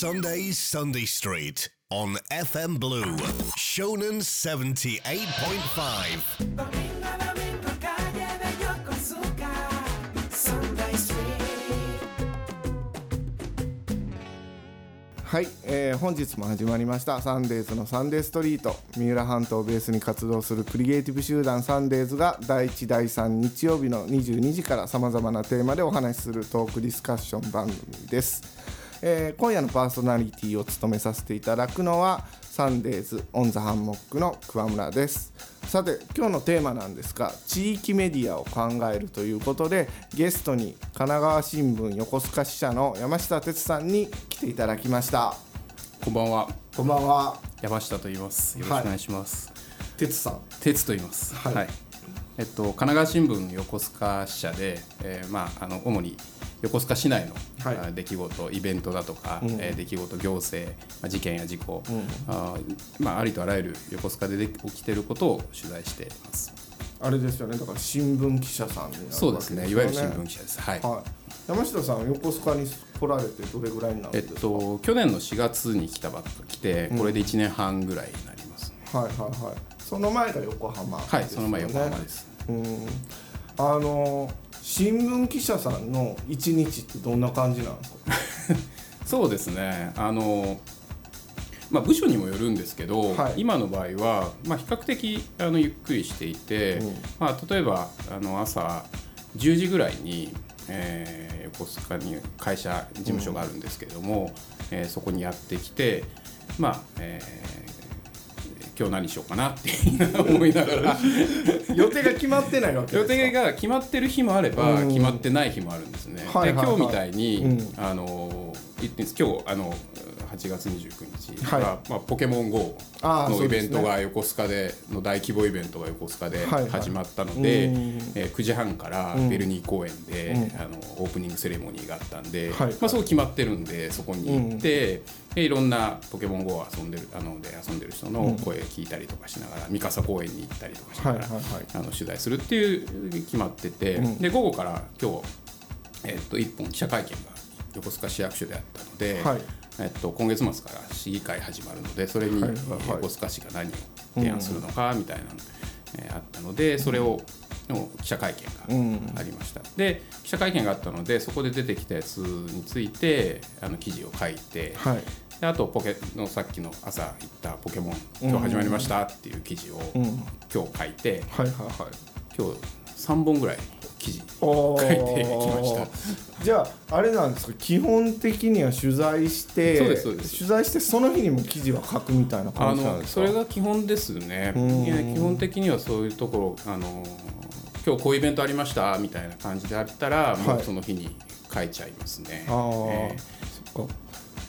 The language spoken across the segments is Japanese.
Sunday Sunday Street on FM Blue. Shonen 78.5はい、えー本日も始まりました。サンデーズのサンデーストリート三浦半島をベースに活動するクリエイティブ集団サンデーズが第1第3日曜日の22時からさまざまなテーマでお話しするトークディスカッション番組です、えー今夜のパーソナリティを務めさせていただくのは Sundays on the Hammock の桑村です。さて今日のテーマなんですが地域メディアを考えるということでゲストに神奈川新聞横須賀支社の山下哲さんに来ていただきました。こんばんは。こんばんは。山下と言います。よろしくお願いします、哲さん。鉄と言います。はい。えっと神奈川新聞横須賀支社で、えーまああの主に横須賀市内の、はい。あ出来事イベントだとか、えー出来事行政、まあ、事件や事故、あーまあありとあらゆる横須賀でで起きていることを取材しています。あれですよね。だから新聞記者さんになるわけそうですね。いわゆる新聞記記者です。はい、はい。山下さん横須賀に来られてどれぐらいになるんえっと去年の4月に来たばっか来てこれで1年半ぐらいになります、はいはいはい。その前が横浜はいその前横浜です。うん。あの新聞記者さんの一日ってどんな感じなんですか？そうですね。あの、まあ、部署にもよるんですけど、はい。今の場合は、まあ、比較的あのゆっくりしていて、うん。まあ、例えばあの朝10時ぐらいに、えー横須賀に会社事務所があるんですけれども、えーそこにやってきてまあ、えー今日何しようかなって 思いながら。予定が決まってないわけ予定が決まってる日もあれば、うん。決まってない日もあるんですね。はいはいはい。で今日みたいに、うん。あの今日あの8月29日が、はまあ、ポケモン GO のイベントが横須賀での大規模イベントが横須賀ではいはい。始まったので、うん。えー9時半からうん。ベルニー公園で、うん。あのオープニングセレモニーがあったんで、はい。まあ、そう決まってるんでそこに行って、でいろんなポケモン GO を遊んでるあので遊んでる人の声聞いたりとかしながら三笠公園に行ったりとかしながら、はいはいはいあの取材するっていう決まってて、うん。で午後から今日、えっと1本記者会見が横須賀市役所であったので、はいえっと、今月末から市議会始まるのでそれに横須賀市が何を提案するのかみたいなの、えーあったのでそれをの記者会見がありました、で記者会見があったのでそこで出てきたやつについてあの記事を書いて、はい。であとポケのさっきの朝言った「ポケモン今日始まりました」っていう記事をうん。今日書いて、はいはいはい。今日3本ぐらい記事おー書いてきました。じゃああれなんですか？基本的には取材して取材してその日にも記事は書くみたいなあ感じなんですか？のそれが基本ですね。基本的にはそういうところあの今日こういうイベントありましたみたいな感じであったら、もはい。うその日に書いちゃいますね。あー。え。そっか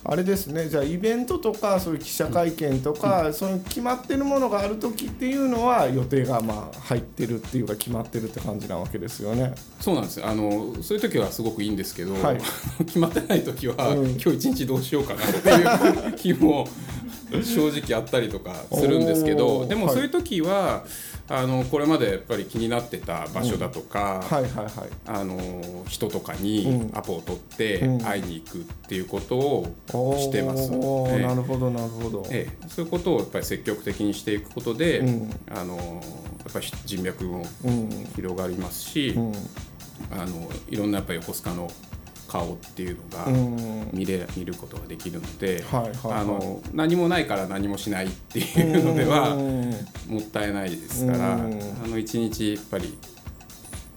あれですね。じゃあイベントとかそういう記者会見とか、その決まってるものがある時っていうのは予定がまあ入ってるっていうか決まってるって感じなわけですよね。ーそうなんです。あのそういう時はすごくいいんですけど、はい。決まってない時は、うん。今日一日どうしようかなっていう日も正直あったりとかするんですけ おどでもそういう時は、あのこれまでやっぱり気になってた場所だとか、はいはいはい。あの人とかうにんアポを取ってうん会いに行くっていうことをしてます。ええなるほどなるほど。ええ、そういうことをやっぱり積極的にしていくことで、うんあのやっぱり人脈もうん広がりますし、うんあのいろんなやっぱり横須賀の顔っていうのがうん。見れ見ることができるので、はいはいはい。あの何もないから何もしないっていうのではうん。もったいないですから、うん。あの一日やっぱり、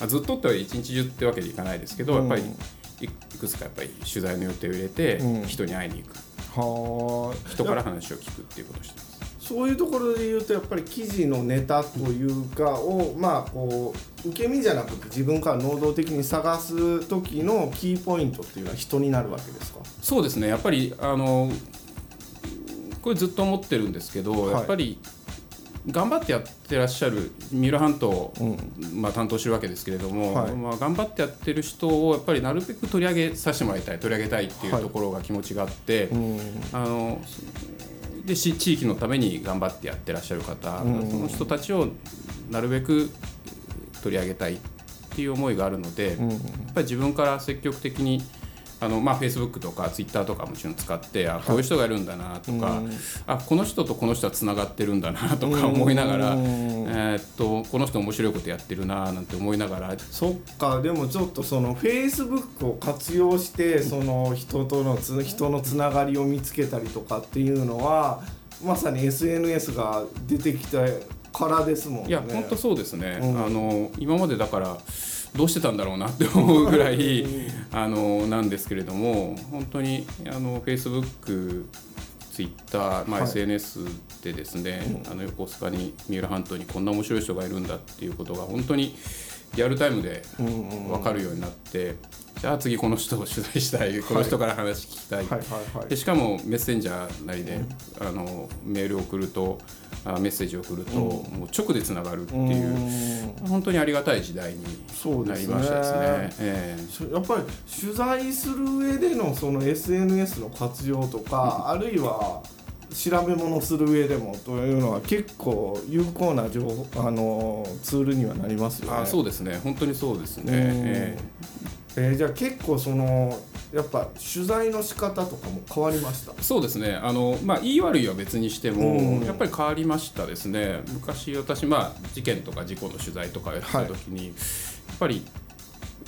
まあ、ずっとっては一日中ってわけにいかないですけど、やっぱりいいくつかやっぱり取材の予定を入れて、うん。人に会いに行く。はあ。人から話を聞くっていうことをして。そういうところで言うとやっぱり記事のネタというかをまあこう受け身じゃなくて自分から能動的に探す時のキーポイントっていうのは人になるわけですか？そうですね。やっぱりあのこれずっと思ってるんですけど、はい。やっぱり頑張ってやってらっしゃる三浦半島、まあ、担当してるわけですけれども、はい。まあ、頑張ってやってる人をやっぱりなるべく取り上げさせてもらいたい取り上げたいっていはい。うところが気持ちがあって、うん。あのでし地域のために頑張ってやってらっしゃる方、うん。その人たちをなるべく取り上げたいっていう思いがあるので、うん。やっぱり自分から積極的にあのまあ Facebook とか Twitter とかもちろん使ってあこういう人がいるんだなとか、あこの人とこの人はつながってるんだなとか思いながら、えーっとこの人面白いことやってるななんて思いながら。そっかでもちょっとそのフェイスブックを活用してその人とのつ人のつながりを見つけたりとかっていうのはまさに SNS が出てきたからですもんね。いや本当そうですね、うん。あの今までだからどうしてたんだろうなって思うぐらいあのなんですけれども本当にあの Facebook ツイッター、まあ、はい SNS でですね、あの横須賀に三浦半島にこんな面白い人がいるんだっていうことが本当にリアルタイムで分かるようになって、じゃあ次この人を取材したいこの人から話聞きたい、でしかもメッセンジャーなりで、あのメールを送るとあメッセージを送ると、もう直でつながるっていう、本当にありがたい時代になりましたですね。ええ。しやっぱり取材する上でのその SNS の活用とか、あるいは調べ物する上でもというのは結構有効な情報あのツールにはなりますよね。あそうですね。本当にそうですね。うん。ええ。ーじゃあ結構そのやっぱ取材の仕方とかも変わりました？えそうですね。あの、まあ、言い悪いは別にしても、うん。やっぱり変わりましたですね。昔私、まあ、事件とか事故の取材とかやってた時に、やっぱり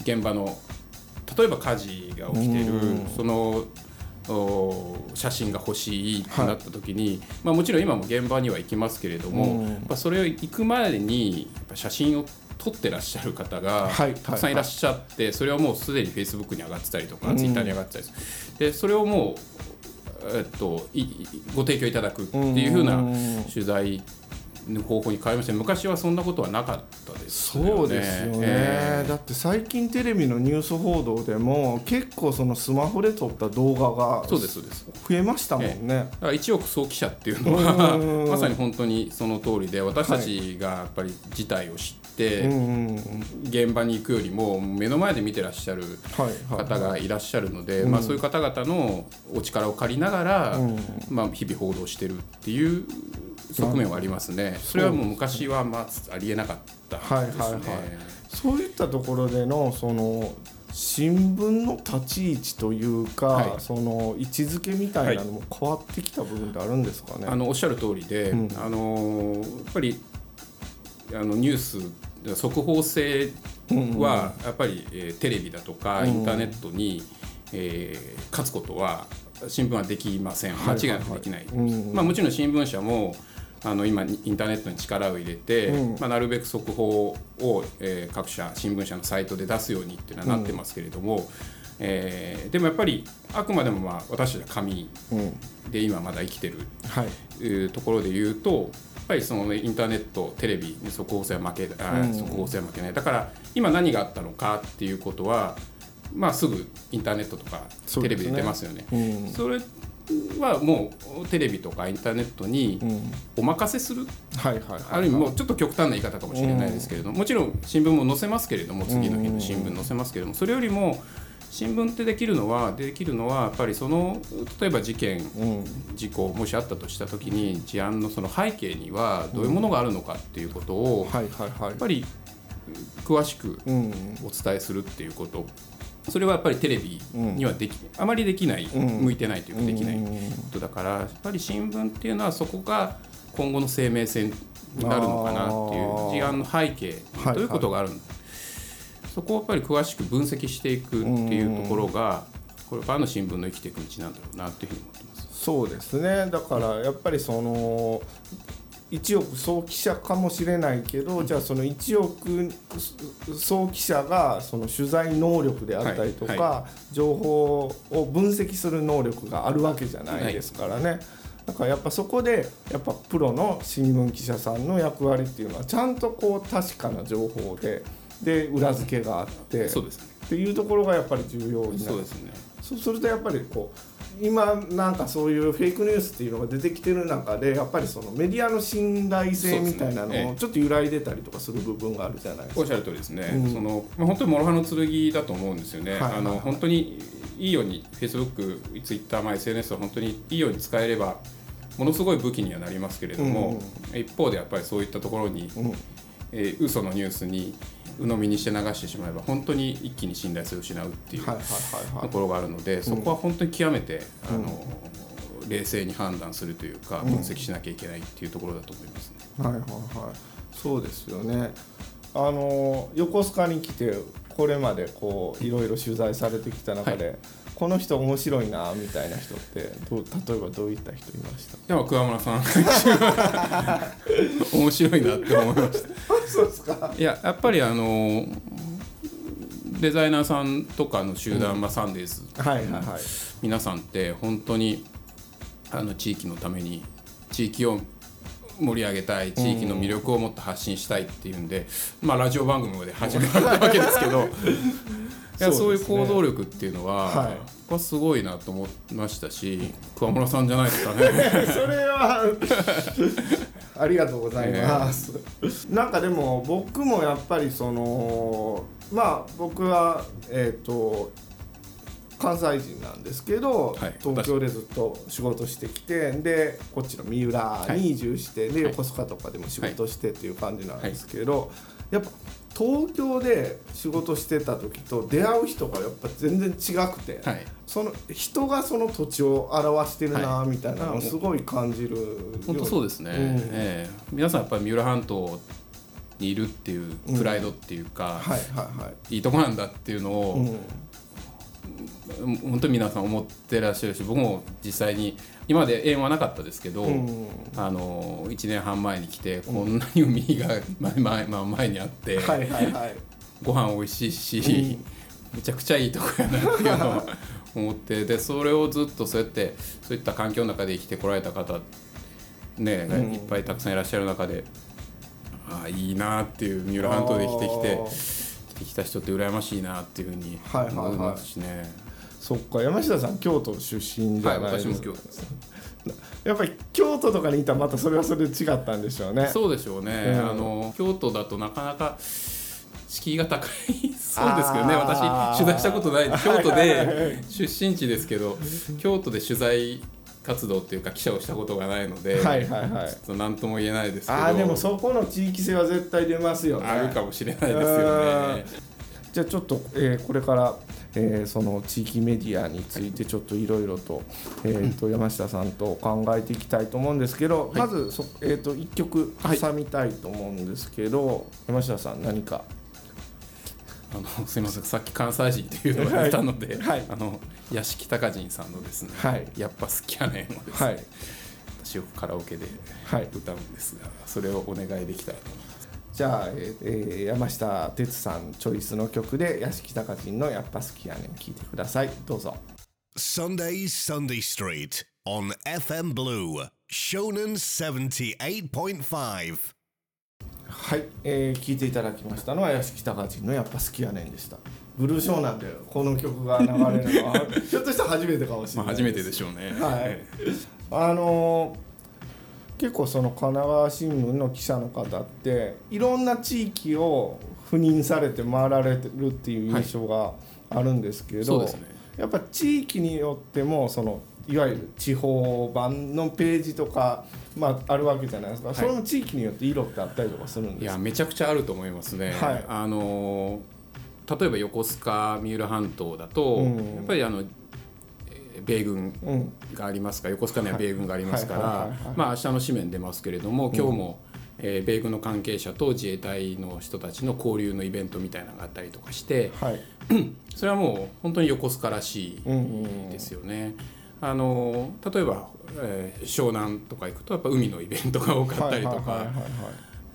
現場の例えば火事が起きてる、うん。そのお写真が欲しいってなった時に、まあ、もちろん今も現場には行きますけれども、うん。やっぱそれを行く前にやっぱ写真を撮ってらっしゃる方がはいたくさんいらっしゃって、それはもうすでに Facebook に上がってたりとか、うん。Twitter に上がってたりでそれをもう、えっと、いいご提供いただくっていうふうなうん。取材の方法に変わりまして昔はそんなことはなかったですよね。そうですよね、ええ。だって最近テレビのニュース報道でも結構そのスマホで撮った動画がそうですそうです。増えましたもんね。だから一億総記者っていうのはうんまさに本当にその通りで私たちがやっぱり事態を知って、現場に行くよりも目の前で見てらっしゃる方がいらっしゃるので、まあ、そういう方々のお力を借りながら、うん。まあ、日々報道してるっていう側面はありますね。それはもう昔はまあありえなかったですね。はいはいはい。そういったところでのその新聞の立ち位置というか、はい。その位置づけみたいなのも変わってきた部分ってあるんですかね？あのおっしゃる通りで、うん。あのやっぱりあのニュース速報性はやっぱり、えーテレビだとかインターネットに、えー勝つことは新聞はできません。間はい違いなくできない、はいうん。まあ、もちろん新聞社もあの今インターネットに力を入れて、うん。まあ、なるべく速報を、えー各社新聞社のサイトで出すようにっていうのはなってますけれども、えーでもやっぱりあくまでもまあ私たちは紙うん。で今まだ生きてるはい。いうところで言うとやっぱりその、ね、インターネットテレビに速報性は負けあ、うん。速報性は負けない。だから今何があったのかっていうことは、まあ、すぐインターネットとかテレビで出ますよね。うん。それはもうテレビとかインターネットにうん。お任せする、はいはいはいある意味もうちょっと極端な言い方かもしれないですけれども、もちろん新聞も載せますけれども次の日の新聞載せますけれどもそれよりも新聞ってできるのはできるのはやっぱりその例えば事件うん。事故もしあったとした時に事案のその背景にはどういうものがあるのかっていうことを、やはいはいはい。っぱり詳しくうん。お伝えするっていうことそれはやっぱりテレビにはでき、あまりできない、うん。向いてないというかできないうんことだからやっぱり新聞っていうのはそこが今後の生命線になるのかなっていう事案の背景はいどうことがあるの、そこをやっぱり詳しく分析していくっていうところがこれからの新聞の生きていく道なんだろうなっていうふうに思ってます。そうですね。だからやっぱりその1億総記者かもしれないけど、じゃあその1億総記者がその取材能力であったりとか、はい。は情報を分析する能力があるわけじゃないですからね。だからやっぱそこでやっぱプロの新聞記者さんの役割っていうのはちゃんとこう確かな情報でで裏付けがあってそうですね。っていうところがやっぱり重要になる。そうですね。そうするとやっぱりこう今なんかそういうフェイクニュースっていうのが出てきてる中でやっぱりそのメディアの信頼性みたいなのをちょっと揺らいでたりとかする部分があるじゃないですか。おっしゃる通りですね、うん。そのまあ本当に諸刃の剣だと思うんですよね、はいはいはいあの本当にいいように Facebook、Twitter、まあ、SNS は本当にいいように使えればものすごい武器にはなりますけれども、一方でやっぱりそういったところに、うん。えー嘘のニュースに鵜呑みにして流してしまえば本当に一気に信頼性を失うっていうはいはいはいはい。ところがあるので、そこは本当に極めて、あの冷静に判断するというか分析しなきゃいけないっていうところだと思いますね。はいはいはい。そうですよね。あの横須賀に来てこれまでこういろいろ取材されてきた中で、この人面白いなみたいな人ってどう例えばどういった人いました？でも桑村さん面白いなって思いました。そうですか。いややっぱりあのデザイナーさんとかの集団、まあ、サンデーズはいはいはい。皆さんって本当にあの地域のために地域を盛り上げたい地域の魅力をもっと発信したいっていうんで、まあ、ラジオ番組で始められたわけですけどいやそういう行動力っていうのは、はい。やっぱすごいなと思いましたし桑村さんじゃないですかね。それはありがとうございます、なんかでも僕もやっぱりそのまあ僕はえっ、と関西人なんですけど、はい。東京でずっと仕事してきてでこっちの三浦に移住して、ではい。横須賀とかでも仕事してっていう感じなんですけど、やっぱ東京で仕事してた時と出会う人がやっぱ全然違くて、はい。その人がその土地を表してるなはい。みたいなのをすごい感じる、本当そうですね、うん。ええ。皆さんやっぱり三浦半島にいるっていうプライドっていうか、はいはいはい。いいとこなんだっていうのを、うん。本当に皆さん思ってらっしゃるし僕も実際に今まで縁はなかったですけど、うん。あの1年半前に来てこんなに海が前前,、まあ、前にあって、はいはいはい。ご飯美味しいし、めちゃくちゃいいとこやなっていうのを 思ってでそれをずっとそうやってそういった環境の中で生きてこられた方ね、うん。いっぱいたくさんいらっしゃる中でああいいなっていう三浦半島で生きてきて生きてきた人って羨ましいなっていうふうにはいはいはい。思いますしね。そっか。山下さん京都出身じはい、ゃないですか、私も今日です。やっぱり京都とかにいたらまたそれはそれで違ったんでしょうね。そうでしょうね、うん。あの京都だとなかなか敷居が高いそうですけどね。私取材したことない京都はいはいはい。で出身地ですけど京都で取材活動っていうか記者をしたことがないので、はいはいはい。ちょっと何とも言えないですけど。ああでもそこの地域性は絶対出ますよね。あるかもしれないですよね。じゃあちょっと、えーこれから、えーその地域メディアについてちょっといろいろと,、えーと山下さんと考えていきたいと思うんですけど、まずそ、えー、と1曲挟みたいと思うんですけど、山下さん何か？あのすみません。さっき関西人っていうのがいたので、はい。はい。あの屋敷隆人さんのですね、はい。やっぱ好きやねんをですね、はい。私よくカラオケではい。歌うんですがそれをお願いできたらと思います。じゃあ、えーえー山下哲さんチョイスの曲で屋敷隆人の「やっぱ好きやねん」聴いてください。どうぞ。Sundays Sunday Street on FM Blue, Shonen 78.5. はい、えー、聴いていただきましたのは屋敷隆人の「やっぱ好きやねん」でした。ブルーショーなんでこの曲が流れるのは ひょっとしたら初めてかもしれまあ、ない初めてでしょうね。はい。あのー結構その神奈川新聞の記者の方っていろんな地域を赴任されて回られてるっていう印象があるんですけど、そうですね。やっぱ地域によってもそのいわゆる地方版のページとか、まあ、あるわけじゃないですか、い。それも地域によって色ってあったりとかするんですか？いやめちゃくちゃあると思いますね。はい。あの例えば横須賀三浦半島だと、うん。やっぱりあのえー米軍うん。がありますから横須賀には米軍がありますからまあ明日の紙面出ますけれども今日も、えー米軍の関係者と自衛隊の人たちの交流のイベントみたいなのがあったりとかしてはい。それはもう本当に横須賀らしいですよね。あの例えば、えー湘南とか行くとやっぱ海のイベントが多かったりとか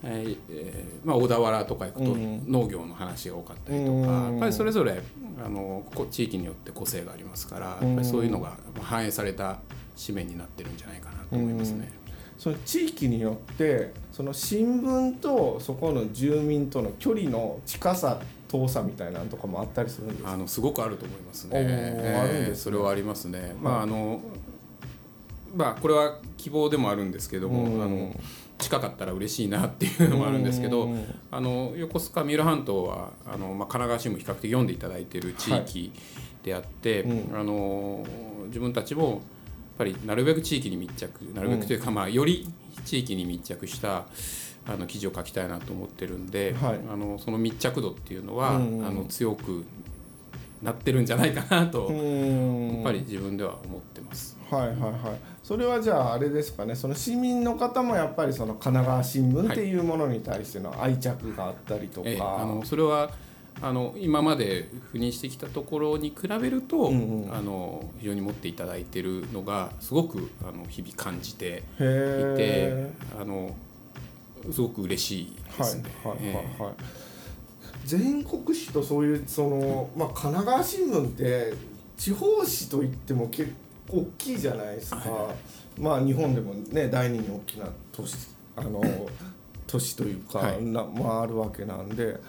えーえーまあ、小田原とか行くとうん。農業の話が多かったりとうん。か、やっぱりそれぞれあのこ地域によって個性がありますから、やっぱりそういうのが反映された紙面になってるんじゃないかなと思いますね。その地域によってその新聞とそこの住民との距離の近さ遠さみたいなのとかもあったりするんですか？あのすごくあると思いますね。おーあるんですね。それはありますね。まああのまあこれは希望でもあるんですけども、うん。あの近かったら嬉しいなっていうのもあるんですけど、うんあの横須賀三浦半島はあの、まあ、神奈川新聞比較的読んでいただいている地域であって、うん。あの自分たちもやっぱりなるべく地域に密着なるべくとい。うか、まあ、より地域に密着したあの記事を書きたいなと思ってるんで、はい。あのその密着度っていうのは、うんうん。あの強くなってるんじゃないかなと、やっぱり自分では思ってます。はいはいはい。それはじゃああれですかね。その市民の方もやっぱりその神奈川新聞っていうものに対しての愛着があったりとか、ええあのそれはあの今まで赴任してきたところに比べると、うんうん。あの非常に持っていただいてるのがすごくあの日々感じていへてえあのすごく嬉しいではいすね。はいはい。えはい全国紙とそういうその、まあ、神奈川新聞って地方紙といっても結構大きいじゃないですか、はまあ日本でもね第二に大きな都市あの 都市というか、はい。なまあ、あるわけなんで。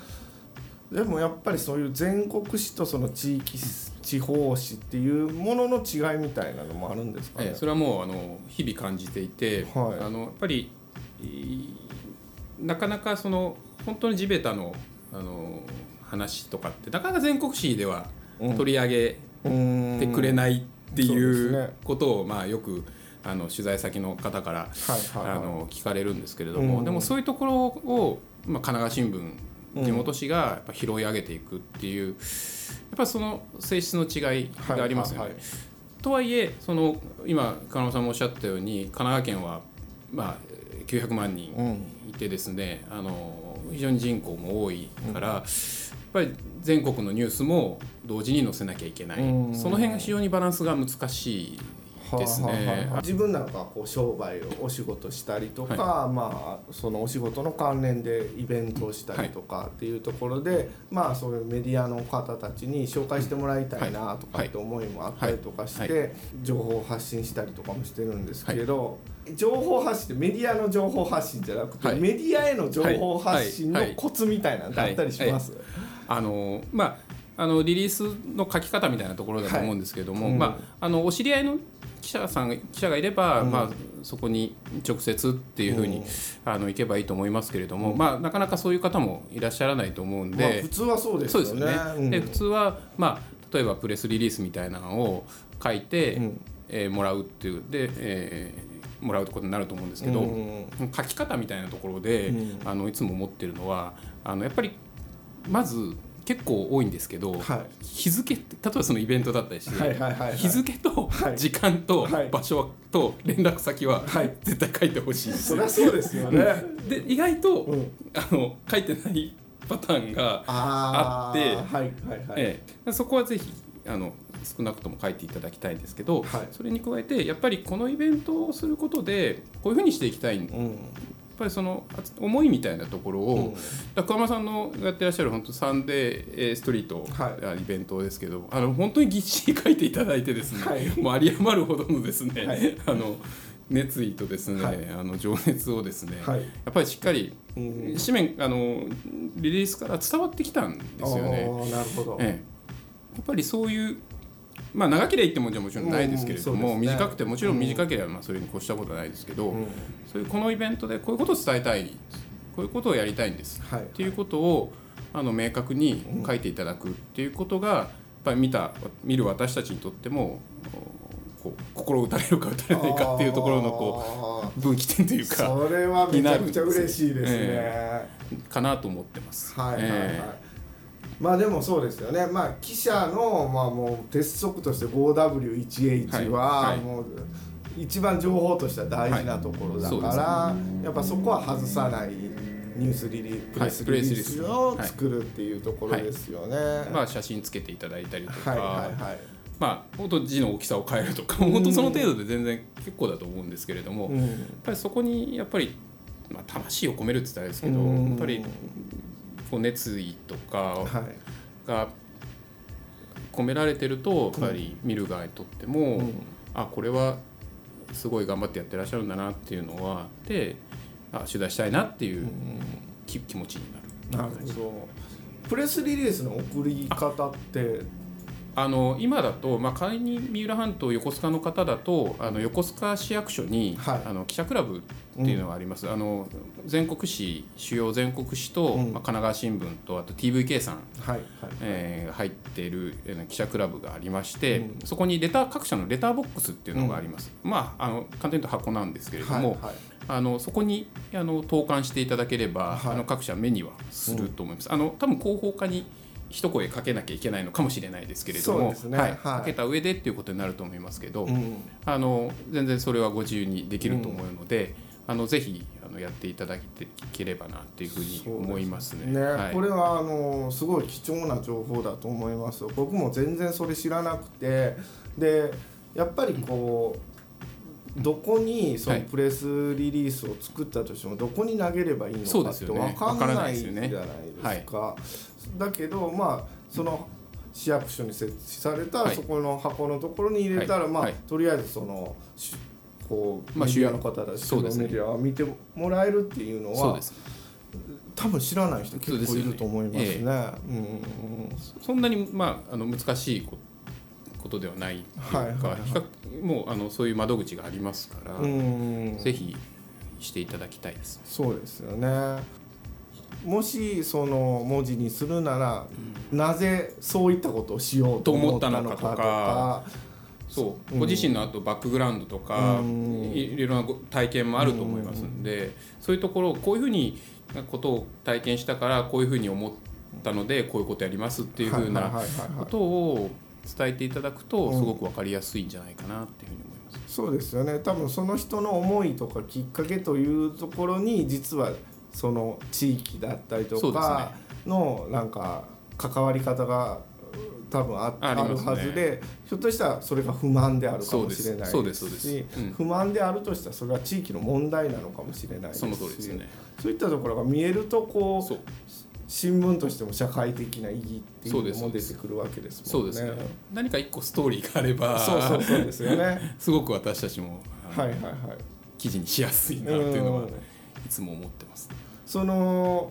でもやっぱりそういう全国紙とその地域地方紙っていうものの違いみたいなのもあるんですかね。ええそれはもうあの日々感じていて、はい。あのやっぱりいなかなかその本当に地べたのあの話とかってなかなか全国紙ではうん。取り上げてくれいないっていうことを、まあ、よくあの取材先の方から、あの聞かれるんですけれども、うん。でもそういうところを、まあ、神奈川新聞うん地元紙がやっぱ拾い上げていくっていうやっぱその性質の違いがありますよね。とはいえその今金野さんもおっしゃったように神奈川県は、まあ、900万人うん。いてですね、あの非常に人口も多いから、やっぱり全国のニュースも同時に載せなきゃいけない、うん。その辺が非常にバランスが難しいですね。はあはあはあ自分なんかこう商売をお仕事したりとか、まあそのお仕事の関連でイベントをしたりとかっていうところで、まあそういうメディアの方たちに紹介してもらいたいなとかって思いもあったりとかして、はい。は情報を発信したりとかもしてるんですけど、情報発信ってメディアの情報発信じゃなくて、はい。メディアへの情報発信のコツみたいなのってあったりします、あのまああのリリースの書き方みたいなところだと思うんですけども、はいうん。まあ、あのお知り合いの記者さんが記者がいれば、うん。まあ、そこに直接っていうふうに、うん。あの行けばいいと思いますけれども、まあ、なかなかそういう方もいらっしゃらないと思うんで、まあ、普通はそうですよね。でね、普通は、まあ、例えばプレスリリースみたいなのを書いて、うん。えーもらうっていうで、えーもらうことになると思うんですけど、うん。書き方みたいなところで、うん。あのいつも思ってるのはあのやっぱりまず結構多いんですけど、はい。日付例えばそのイベントだったりして、はいはいはいはい。日付とはい。時間とはい。場所と連絡先ははい。絶対書いてほしいんです。よそりゃそうですよね。で意外と、うん。あの書いてないパターンがあってはいはいはい。ええ、そこはぜひあの少なくとも書いていただきたいんですけど、はい。それに加えてやっぱりこのイベントをすることでこういうふうにしていきたいやっうん。ぱりそのあ思いみたいなところを、うん。桑間さんのやってらっしゃる本当サンデーえーストリート、はい。あイベントですけどあの本当にぎっしり書いていただいてですね、はい。もう有り余るほどのですね、はい。あの熱意とですね、はい。あの情熱をですね、はい。やっぱりしっかりうん紙面あのリリースから伝わってきたんですよね。なるほど。ええ、やっぱりそういうまあ長ければいってもんじゃもちろんないですけれども、うんそうですね。短くてもちろん短ければまあそれに越したことはないですけど、うん。そういうこのイベントでこういうことを伝えたいこういうことをやりたいんです、はい。っていうことをあの明確に書いていただくっていうことがやっぱり見た見る私たちにとってもこう心打たれるか打たれないかっていうところのこあう分岐点というーかそれはめちゃくちゃ嬉しいですね。えかなと思ってます。はいはいはい。えまあでもそうですよね、まあ、記者の、まあ、もう鉄則として 5W1H ははい。はい。もう一番情報としては大事なところだはいから、やっぱそこは外さないニュースリリプレスリリースを作るっていうところですよね。えまあ写真つけていただいたりとか、はいはいはい。まあ、本当字の大きさを変えるとか、本当その程度で全然結構だと思うんですけれども、やっうんぱりそこにやっぱり、まあ、魂を込めるって言ったらですけど、うん。やっぱりこう熱意とかはいが込められてるとやっぱり見る側にとっても、うんあこれはすごい頑張ってやってらっしゃるんだなっていうのはであ取材したいなっていう気気持ちになる。なるほど。プレスリリースの送り方ってあの今だと、まあ、仮に三浦半島横須賀の方だとあの横須賀市役所に、はい。あの記者クラブっていうのがあります、あの全国紙主要全国紙と、うん。まあ、神奈川新聞とあと TVK さん、はいはい。えー入っているえー記者クラブがありまして、うん。そこにレター各社のレターボックスっていうのがあります、まああの簡単に言うと箱なんですけれども、はいはい。あのそこにあの投函していただければ、はい。あの各社目にはすると思います。あの多分広報課に一声かけなきゃいけないのかもしれないですけれども、ね。はいはい。かけた上でっていうことになると思いますけど、うん。あの全然それはご自由にできると思うので、あのぜひあのやっていただければなっていうふうに思いますね。ね、はい。これはあのすごい貴重な情報だと思います。よ僕も全然それ知らなくてでやっぱりこうどこにそのはい。プレスリリースを作ったとしてもどこに投げればいいのかって分かんなわからないいじゃないですか。だけどまあその市役所に設置されたはい。そこの箱のところに入れたら、まあ、とりあえずそのしこう、まあメディアの方たちそうですね。のメディアを見てもらえるっていうのは多分知らない人結構いると思いますね。そうですうん。そんなに、まあ、あの難しいこことではないいうか、はいはいはい。比較もうあのそういう窓口がありますから、うん。ぜひしていただきたいです。そうですよね。もしその文字にするなら、なぜそういったことをしようと思ったのかとか。そう、うん。ご自身のあとバックグラウンドとか、うん。いいろいろなご体験もあると思いますんで、そういうところをこういうふうになことを体験したからこういうふうに思ったのでこういうことやりますっていうふうなことを伝えていただくとすごく分かりやすいんじゃないかなっていうふうに思います。そうですよね。多分その人の思いとかきっかけというところに実はその地域だったりとかのなんか関わり方が多分ああるはずでひょっとしたらそれが不満であるかもしれないですし不満であるとしたらそれは地域の問題なのかもしれないですしその通りですね。そういったところが見えるとこそうう新聞としても社会的な意義っていうのも出てくるわけですもんね。そうですね。何か一個ストーリーがあれば、そうそうそうですよね。すごく私たちも、はいはいはい。記事にしやすいなっていうのはうんいつも思ってます。その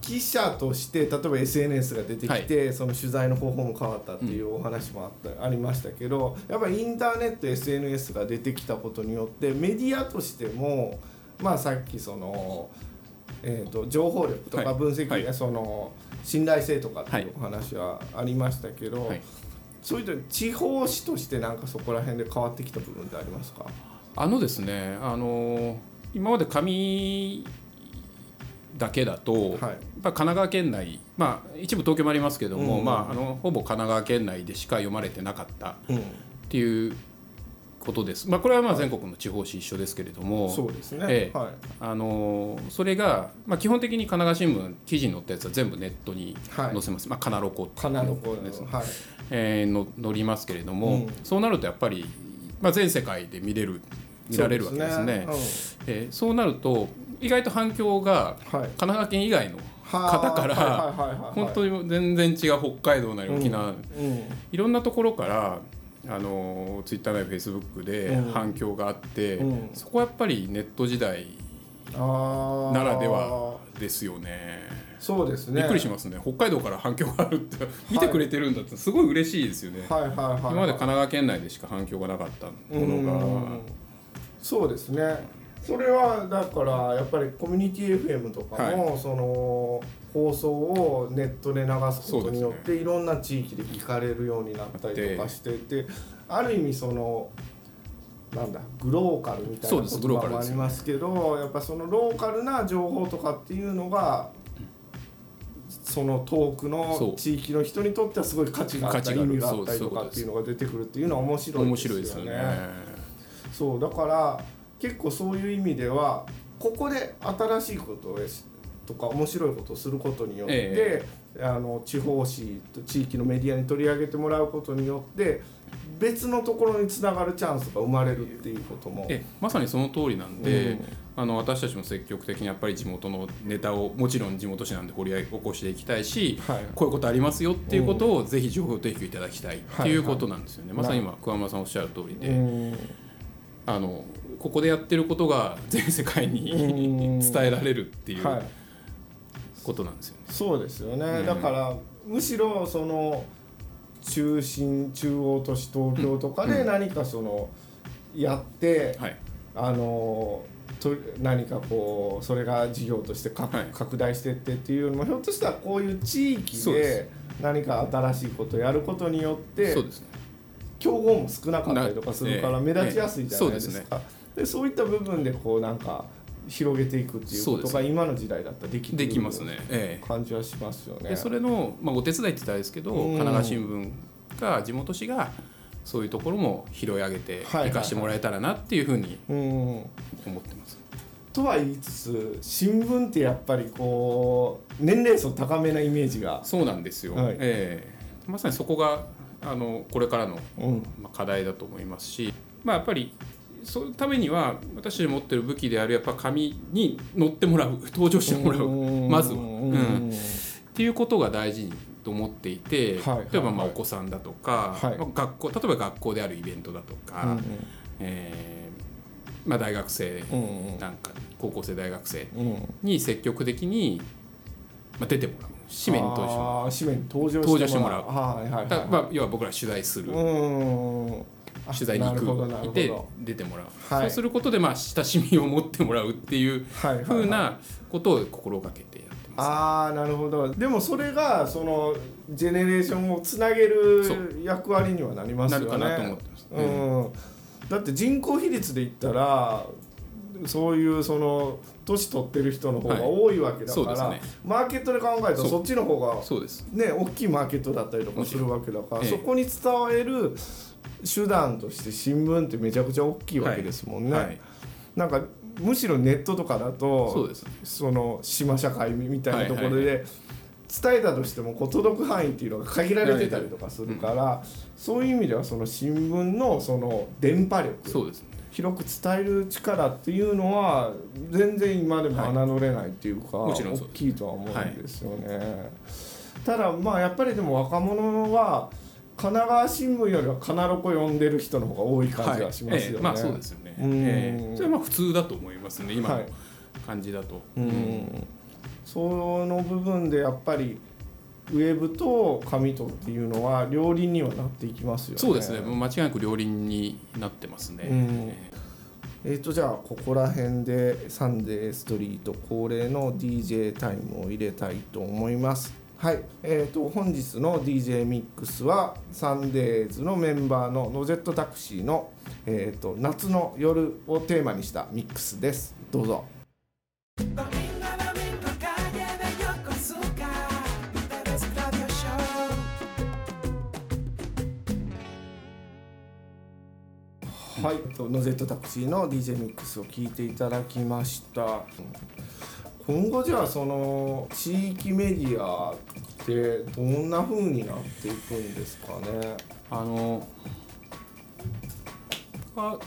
記者として例えば SNS が出てきて、その取材の方法も変わったっていうお話もあった、ありましたけどやっぱりインターネット SNS が出てきたことによってメディアとしてもまあさっきその、えー、と情報力とかはい。分析、はい。その信頼性とかっていうお話はありましたけど、はい。そういった地方紙としてなんかそこら辺で変わってきた部分ってありますか？あのですね、あの今まで紙だけだと、はい。やっぱ神奈川県内、まあ、一部東京もありますけども、うん。まあ、あのほぼ神奈川県内でしか読まれてなかったっうん。ていうことです。まあ、これはまあ全国の地方紙一緒ですけれども、そうですね、ええ。はい。あのそれが、まあ、基本的に神奈川新聞記事に載ったやつは全部ネットにはい。載せます、まあ、カナロコかなりこうですね、はい。えーの載りますけれども、うん。そうなるとやっぱり、まあ、全世界で見れる見られるわけですね。そうえーそうなると意外と反響が神奈川県以外のは方から本当に全然違う北海道なり沖縄、うん。いろんなところからあのツイッターなりフェイスブックでうん。反響があって、うん。そこはやっぱりネット時代ならではですよね。そうですね。びっくりしますね。北海道から反響があるって見てくれてるんだってすごい嬉しいですよね、はいはいはいはい。今まで神奈川県内でしか反響がなかったものがうんそうですね。それはだからやっぱりコミュニティ FM とかも、その放送をネットで流すことによって、いろんな地域で聞かれるようになったりとかしててある意味そのなんだグローカルみたいなそうですグ言葉もありますけどやっぱそのローカルな情報とかっていうのがその遠くの地域の人にとってはすごい価値があったり意味があったりとかっていうのが出てくるっていうのは面白い面ですよね。白いですよね。そうだから結構そういう意味ではここで新しいことをしとか面白いことをすることによって、えあの地方紙と地域のメディアに取り上げてもらうことによって別のところにつながるチャンスが生まれるっていうことも。えまさにその通りなんで、うん。あの私たちも積極的にやっぱり地元のネタをもちろん地元紙なんで掘り起こしていきたいし、はい。こういうことありますよっていうことをぜひ情報提供いただきたいっていうことなんですよね、はいはいまさに今桑間さんおっしゃる通りで、うんあのここでやってることが全世界にうん。伝えられるっていうはい。ことなんですよね。そうですよね、うん。だからむしろその中心中央都市東京とかで何かそのやって、はい、あのと何かこうそれが事業としてか、はい。拡大していってっていうのもひょっとしたらこういう地域で何か新しいことをやることによってそうですね競合も少なかったりとかするからな目立ちやすいじゃないですええか。でそういった部分でこうなんか広げていくっていうことが今の時代だったらできできますね。ええ。感じはしますよね。でそれの、まあ、お手伝いって言ったらですけど、うん。神奈川新聞が地元紙がそういうところも拾い上げて生かしてもらえたらなっていうふうにうん。思ってます。とは言いつつ新聞ってやっぱりこう年齢層高めなイメージが、そうなんですよ、はい。ええ。まさにそこがあのこれからの、うん。まあ、課題だと思いますし、まあ、やっぱりそういうためには私たち持ってる武器であるやっぱ紙に乗ってもらう 登場してもらううん。まずは、ううん。んっていうことが大事と思っていて、例えばまお子さんだとか、はい。まあ学校例えば学校であるイベントだとか、うんえーまあ、大学生なんか高校生大学生うん。に積極的に、まあ、出てもらう紙面に登場してもらうあー紙面に登場してもらう。はいはいはい。だまあ、要は僕ら取材する、取材に行く。いてほど出てもらう、はい。そうすることでまあ親しみを持ってもらうっていうふうなことを心がけてやってます。ああなるほど。でもそれがそのジェネレーションをつなげる役割にはなりますよね。なるかなと思ってます。うん、だって人口比率で言ったらそういうその年取ってる人の方が多いわけだから、はいねマーケットで考えるとそっちの方がそうです。ね大きいマーケットだったりとかするわけだから、ええそこに伝える手段として新聞ってめちゃくちゃ大きいわけですもんね。はい、なんかむしろネットとかだとそうです。その島社会みたいなところはいはで伝えたとしてもこう届く範囲っていうのが限られてたりとかするからそういう意味ではその新聞のその電波力そうです。広く伝える力っていうのは全然今でも侮れないっていうか、もちろんそう大きいとは思うんですよね。ただまあやっぱりでも若者は神奈川新聞よりはカナロコ読んでる人の方が多い感じはしますよね。ええまあそうですよね。うんええそれはまあ普通だと思いますね。今のはい感じだと。うんその部分でやっぱりウェブと紙とっていうのは両輪にはなっていきますよね。そうですね。もう間違いなく両輪になってますね。うんええー、とじゃあここら辺でサンデーストリート恒例の DJ タイムを入れたいと思います。はい、えー、と本日の DJ ミックスはサンデーズのメンバーのノゼットタクシーの、えー、と夏の夜をテーマにしたミックスです。どうぞ。はい、とノゼットタクシーの DJ ミックスを聞いていただきました。今後じゃあその地域メディアってどんな風になっていくんですかね？あのあ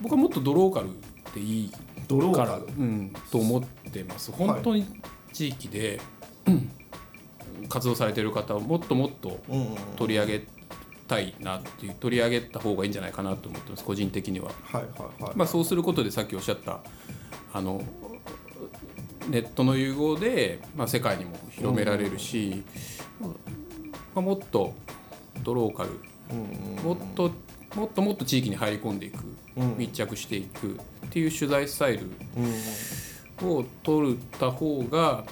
僕はもっとドローカルでいいドローから、カル？うん、と思ってます本当に地域で、うん活動されてる方をもっともっとうんうん、取り上げたいなっていう取り上げた方がいいんじゃないかなと思ってます個人的には。はいはいはい。まあ、そうすることでさっきおっしゃったあのネットの融合で、まあ、世界にも広められるし、まあ、もっとドローカルもっともっともっと地域に入り込んでいく、うん密着していくっていう取材スタイルうんを取った方が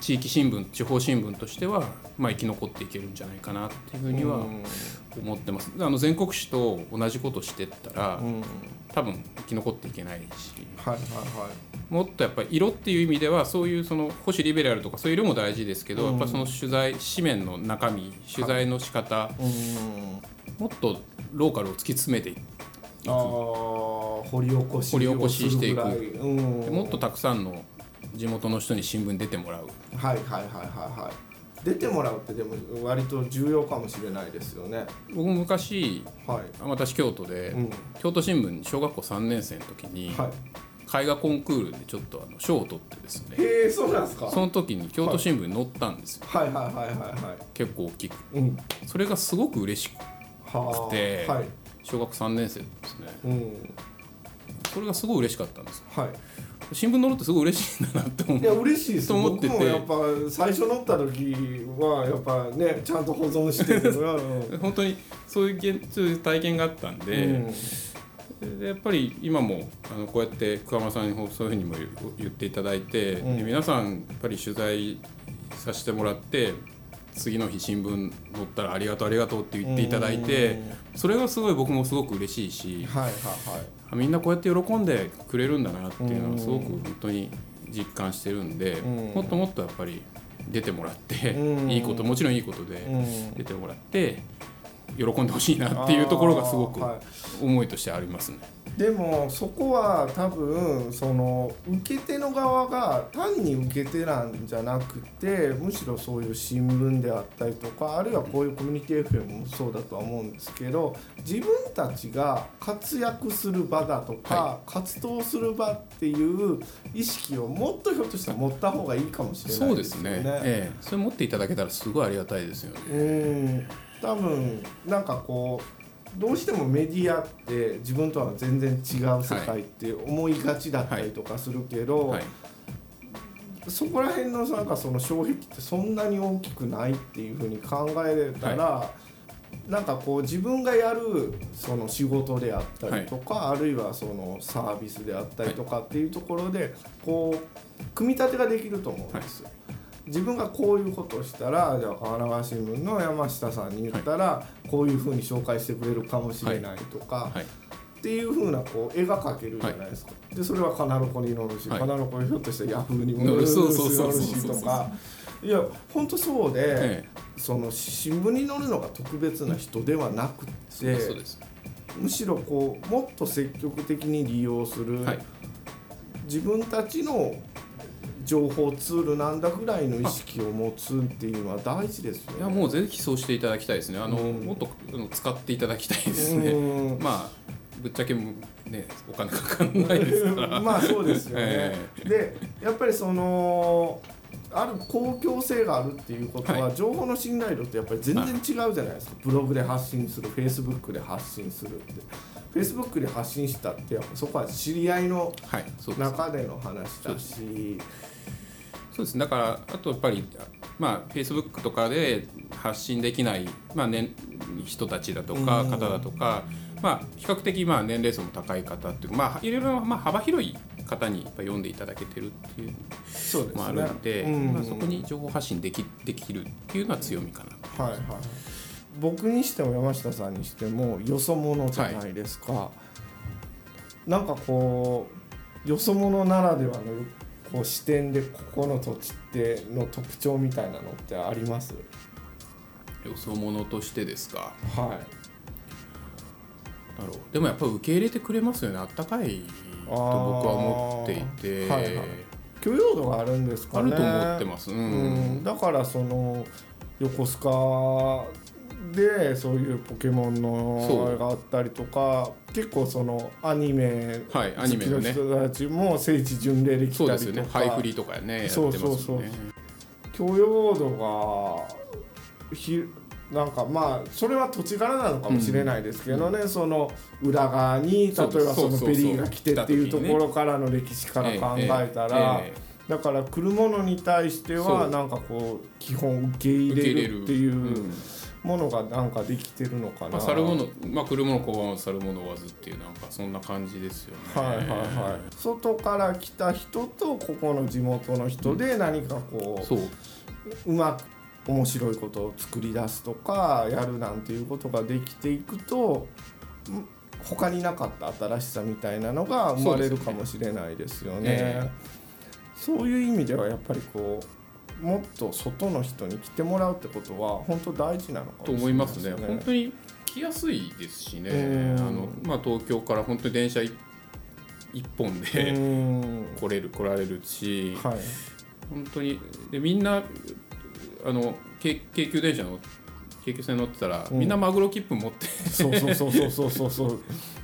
地域新聞地方新聞としては、まあ、生き残っていけるんじゃないかなっていうふうにはうん。思ってます。あの全国紙と同じことしてったら、うん。多分生き残っていけないし。はいはいはもっとやっぱり色っていう意味ではそういうその保守リベラルとかそういう色も大事ですけど、うん。やっぱその取材紙面の中身取材の仕方、い。うん。もっとローカルを突き詰めていく。ああ掘り起こし掘り起こししていく。うん。でもっとたくさんの地元の人に新聞出てもらう。はいはいはいはいはい出てもらうってでも割と重要かもしれないですよね。僕も昔はい。私京都で、うん。京都新聞小学校3年生の時に、はい。絵画コンクールでちょっとあの賞を取ってですねへえそうなんですか。その時に京都新聞に載ったんですよ、はい。はい。はい。はい。は結構大きく。いうん。それがすごく嬉しくはあではい。小学3年生ですね。うん。それがすごい嬉しかったんですはい新聞載るってすごい嬉しいんだなって思いやう嬉しいです。と思ってて。僕もやっぱ最初乗った時はやっぱねちゃんと保存しててうん本当にそういう現そういう体験があったんで、うん。でやっぱり今もあのこうやって桑間さんにそういうふうにも言言っていただいて、うん。で皆さんやっぱり取材させてもらって次の日新聞載ったらありがとうありがとうって言っていただいてそれがすごい僕もすごく嬉しいしはいはいはい。あみんなこうやって喜んでくれるんだなっていうのうんはすごく本当に実感してるんでうん。もっともっとやっぱり出てもらってうん。いいこともちろんいいことでうん。出てもらって喜んでほしいなっていうところがすごく思いとしてありますね。でもそこは多分その受け手の側が単に受け手なんじゃなくてむしろそういう新聞であったりとかあるいはこういうコミュニティ FM もそうだとは思うんですけど自分たちが活躍する場だとか、は活動する場っていう意識をもっとひょっとしたら持った方がいいかもしれないでよそうですすね。ええ、それ持っていただけたらすごいありがたいですよね。うん多分なんかこうどうしてもメディアって自分とは全然違う世界って思いがちだったりとかするけど、はい。そこら辺のなんかその障壁ってそんなに大きくないっていうふうに考えれたら、なんかこう自分がやるその仕事であったりとか、あるいはそのサービスであったりとかっていうところでこう組み立てができると思うんですよ。自分がこういうことをしたらじゃあ神奈川新聞の山下さんに言ったら、こういうふうに紹介してくれるかもしれないとか、はい。っていうふうなこう絵が描けるじゃないですか、でそれはカナロコに載るし、はい。カナロコにひょっとしたらヤフーにも載るしとか。いや本当そうで、えその新聞に載るのが特別な人ではなくて、うです。むしろこうもっと積極的に利用する、はい。自分たちの情報ツールなんだぐらいの意識を持つっていうのは大事ですよね。いやもうぜひそうしていただきたいですね。あの、うんもっと使っていただきたいですね。うんまあぶっちゃけねお金かかんないですから。まあそうですよね。えでやっぱりそのある公共性があるっていうことは、は情報の信頼度ってやっぱり全然違うじゃないですか、ブログで発信するフェイスブックで発信するってフェイスブックで発信したってやっぱそこは知り合いの。中での話だしそうですだからあとやっぱりまあ Facebook とかで発信できない、まあね、人たちだとかうん。方だとか、まあ、比較的まあ年齢層も高い方っていうまあいろいろまあ幅広い方にやっぱ読んでいただけてるっていうそうですねのもあるので、うんまあ、そこに情報発信できできるっていうのは強みかなはいはい。僕にしても山下さんにしてもよそ者じゃないですか、なんかこうよそ者ならではのこう視点でここの土地っての特徴みたいなのってあります？よそ者としてですか？はい。だろうでもやっぱり受け入れてくれますよね。あったかいと僕は思っていて、はいはい。許容度があるんですかね。あると思ってます、うん。うん、だからその横須賀でそういうポケモンのがあったりとか結構そのアニメ好きな人たちも聖地巡礼で来そうたりとか。ですよね。ハイフリとかねやってそうますよね。そうそう許容度がひなんかまあそれは土地柄なのかもしれないですけどね、その裏側に例えばそのペリーが来てっていうとそうそうそうころからの歴史から考えたら、だから来るものに対してそう。はなんかこう基本受け入れるっていううんものがなんかできてるのかな。まあ、去るもの、まあ、来るもの拒まず去るもの追わずっていうなんかそんな感じですよね。はいはいはい、外から来た人とここの地元の人で何かこう、そううまく面白いことを作り出すとかやるなんていうことができていくとん他になかった新しさみたいなのが生まれるかもしれないですよね。えそういう意味ではやっぱりこうもっと外の人に来てもらうってことは本当大事なのかともしれない思いますね。本当に来やすいですしね。うん。あのまあ東京から本当に電車一一本でうん。来れる来られるし、はい。本当にでみんなあの京京急電車の京急線乗ってたら、うん。みんなマグロ切符持って。そうそうそうそうそうそう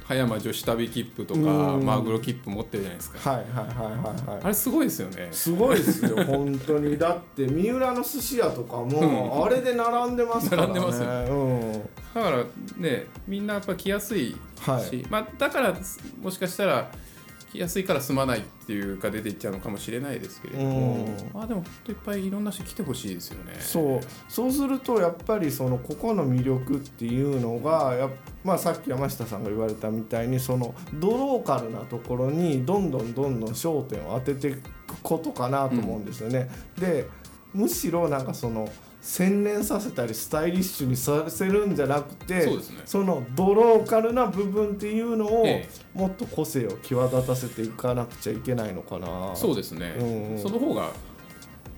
葉山女子旅切符とかうん。マグロ切符持ってるじゃないですか。はいはいはいはいはい。あれすごいですよね。すごいですよ本当に。だって三浦の寿司屋とかも、うん。あれで並んでますからね。並んでますよ。うん。だからねみんなやっぱ来やすいし、はい。まあ、だからもしかしたら来やすいから済まないっていうか出ていっちゃうのかもしれないですけれども、うんまあでも本当いっぱいいろんな人来てほしいですよね。そうそうするとやっぱりそのここの魅力っていうのがやっまあ、さっき山下さんが言われたみたいにそのドローカルなところにどんどんどんどん焦点を当てていくことかなと思うんですよね。でむしろなんかその洗練させたりスタイリッシュにさせるんじゃなくてそうですね。のドローカルな部分っていうのを、えもっと個性を際立たせていかなくちゃいけないのかな。そうですね、うんうん。その方が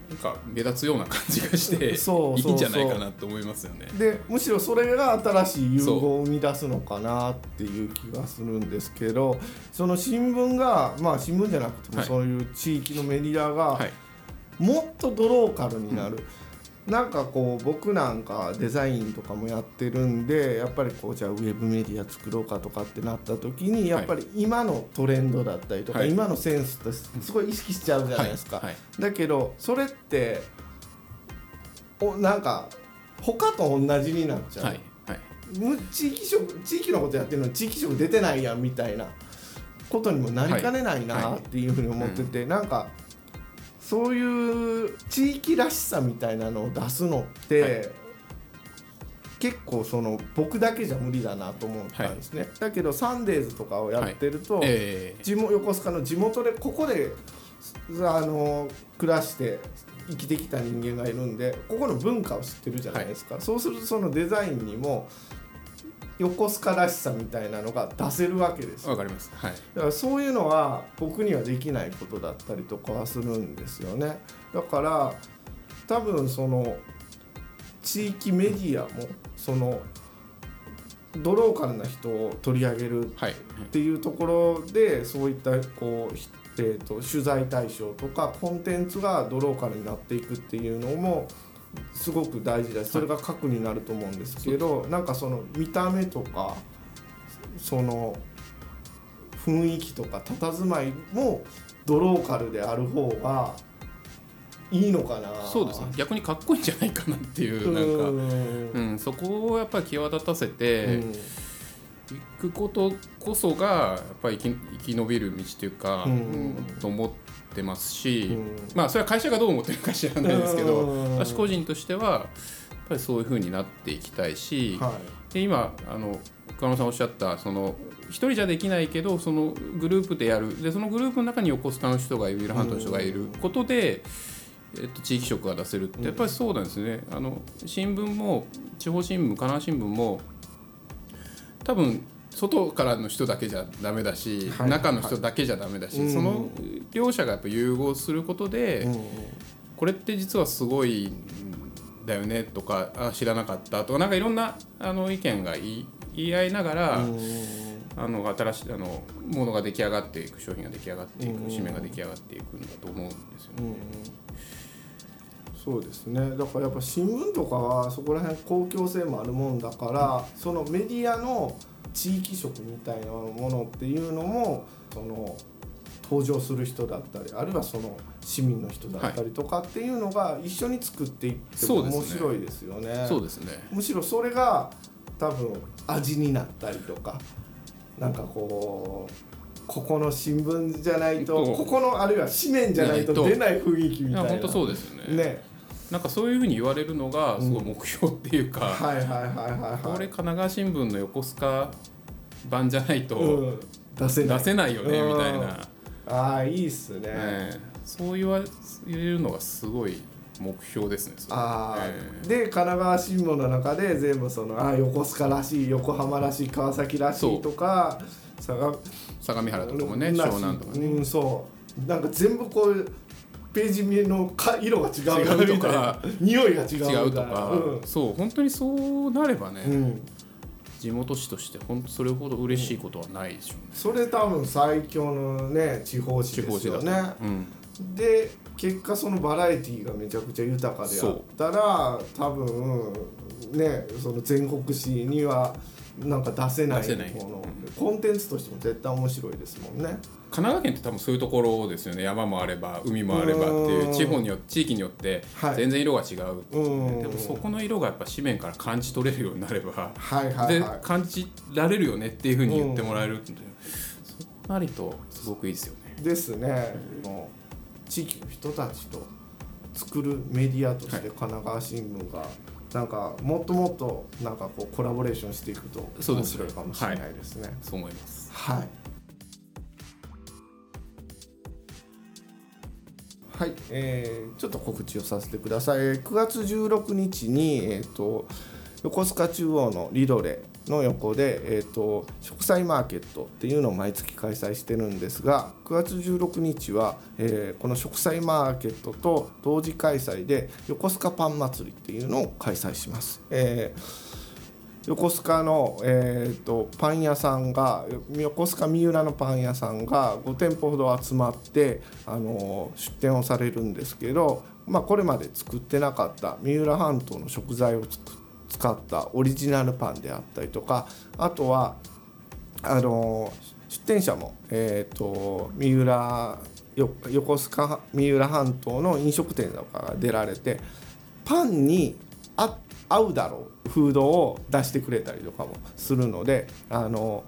なんか目立つような感じがして いいんじゃないかなと思いますよね。でむしろそれが新しい融合を生み出すのかなっていう気がするんですけどその新聞がまあ新聞じゃなくてもはい。そういう地域のメディアがはい、もっとドローカルになる、なんかこう僕なんかデザインとかもやってるんでやっぱりこうじゃあウェブメディア作ろうかとかってなった時にやっぱり今のトレンドだったりとか、はい。今のセンスってすごい意識しちゃうじゃないですか。はい。はい。だけどそれっておなんか他と同じになっちゃう、はい。地域色地域のことやってるのに地域色出てないやんみたいなことにもなりかねないはいはいなっていうふうに思ってて、なんかそういう地域らしさみたいなのを出すのって、はい。結構その僕だけじゃ無理だなと思ったんですね、だけどサンデーズとかをやってると、えー地元横須賀の地元でここであの暮らして生きてきた人間がいるんでここの文化を知ってるじゃないですか、そうするとそのデザインにも横須賀らしさみたいなのが出せるわけですよ。わかります。はい。だからそういうのは僕にはできないことだったりとかはするんですよね。だから多分その地域メディアもそのドローカルな人を取り上げるはい。っていうところでそういったこう、ひえー、と取材対象とかコンテンツがドローカルになっていくっていうのもすごく大事だしそれが核になると思うんですけど、なんかその見た目とかその雰囲気とか佇まいもドローカルである方がいいのかな。そうですね。逆にかっこいいんじゃないかなっていううなんか、ん。うん、そこをやっぱり際立たせてうん。いくことこそがやっぱり生き生き延びる道というか、うん。うんと思ってますし、うん。まあそれは会社がどう思ってるか知らないですけど、うん。私個人としてはやっぱりそういう風になっていきたいし、はい。で今あの岡野さんおっしゃったその一人じゃできないけどそのグループでやる。でそのグループの中に横須賀の人がいるウィルハントの人がいる。ことで、えっと、地域色が出せるってやっぱりそうなんですね。あの新聞も地方新聞神奈川新聞も多分外からの人だけじゃダメだし、はい中の人だけじゃダメだし、うん。その両者がやっぱ融合することで、うん。これって実はすごいんだよねとかあ知らなかったとかなんかいろんなあの意見が言い合いながら、あの新しいあのものが出来上がっていく商品が出来上がっていくうん。締めが出来上がっていくんだと思うんですよね。そうですね。だからやっぱ新聞とかはそこら辺公共性もあるもんだからそのメディアの地域色みたいなものっていうのもその登場する人だったりあるいはその市民の人だったりとかっていうのが一緒に作っていっても面白いですよね。そうですね。むしろそれが多分味になったりとかなんかこうここの新聞じゃないとここのあるいは紙面じゃないと出ない雰囲気みたいな。本当そうですよね。ねなんかそういうふうに言われるのがすごい目標っていうか、はいはいはいはいはい。これ神奈川新聞の横須賀版じゃないとうん、出せない。出せないよねうん。みたいな、ああいいっすね、ええ。そう言わ言えるのがすごい目標ですねああ、ええ。で神奈川新聞の中で全部そのああ横須賀らしい横浜らしい川崎らしいとか相模原とかもね湘南とかね、うんそう。なんか全部こうページ目のか色が違うとか匂いが違うみたいな違うとか、そう本当にそうなればね、うん、うん、地元紙として本当それほど嬉しいことはないでしょうね、それ多分最強のね地方紙ですよね。うん、で結果そのバラエティーがめちゃくちゃ豊かであったら多分ねその全国紙にはなんか出せない出せない。ものコンテンツとしても絶対面白いですもんね。神奈川県って多分そういうところですよね山もあれば海もあればっていううん地方によ地域によってはい全然色が違うっていうね、うんでもそこの色がやっぱ紙面から感じ取れるようになれば、はいはいでは感じられるよねっていうふうに言ってもらえるっていう、そうなるとすごくいいですよね。い。ですね。地域の人たちと作るメディアとしてはい神奈川新聞がなんかもっともっとなんかこうコラボレーションしていくと面そうです白いかもしれないですね。そう思います。はい。はい、えーちょっと告知をさせてください。9月16日に、えー、と横須賀中央のリドレの横で、えー、と植栽マーケットっていうのを毎月開催してるんですが9月16日は、えーこの植栽マーケットと同時開催で横須賀パン祭りっていうのを開催します。えー横須賀の、えー、とパン屋さんが横須賀三浦のパン屋さんが5店舗ほど集まって、あの出店をされるんですけど、まあ、これまで作ってなかった三浦半島の食材を使ったオリジナルパンであったりとかあとはあの出店者も、えー、と三浦横須賀三浦半島の飲食店とかが出られてパンに合うだろう。フードを出してくれたりとかもするのであの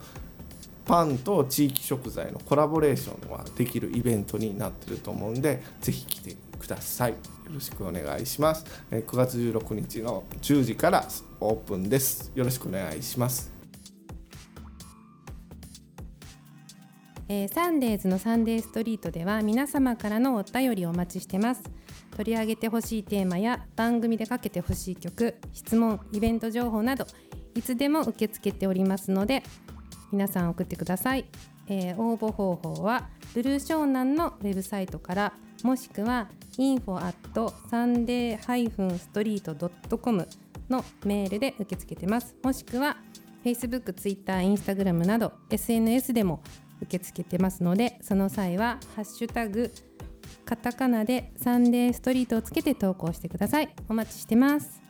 パンと地域食材のコラボレーションができるイベントになってると思うんでぜひ来てください。よろしくお願いします。えー9月16日の10時からオープンです。よろしくお願いします。えーサンデーズのサンデーストリートでは皆様からのお便りをお待ちしてます。取り上げてほしいテーマや番組でかけてほしい曲質問イベント情報などいつでも受け付けておりますので皆さん送ってください、えー応募方法はブルー湘南のウェブサイトからもしくは info at sunday-street.com のメールで受け付けてます。もしくは Facebook、Twitter、Instagram など SNS でも受け付けてますのでその際は「ハッシュタグカタカナでサンデーストリート」をつけて投稿してください。お待ちしてます。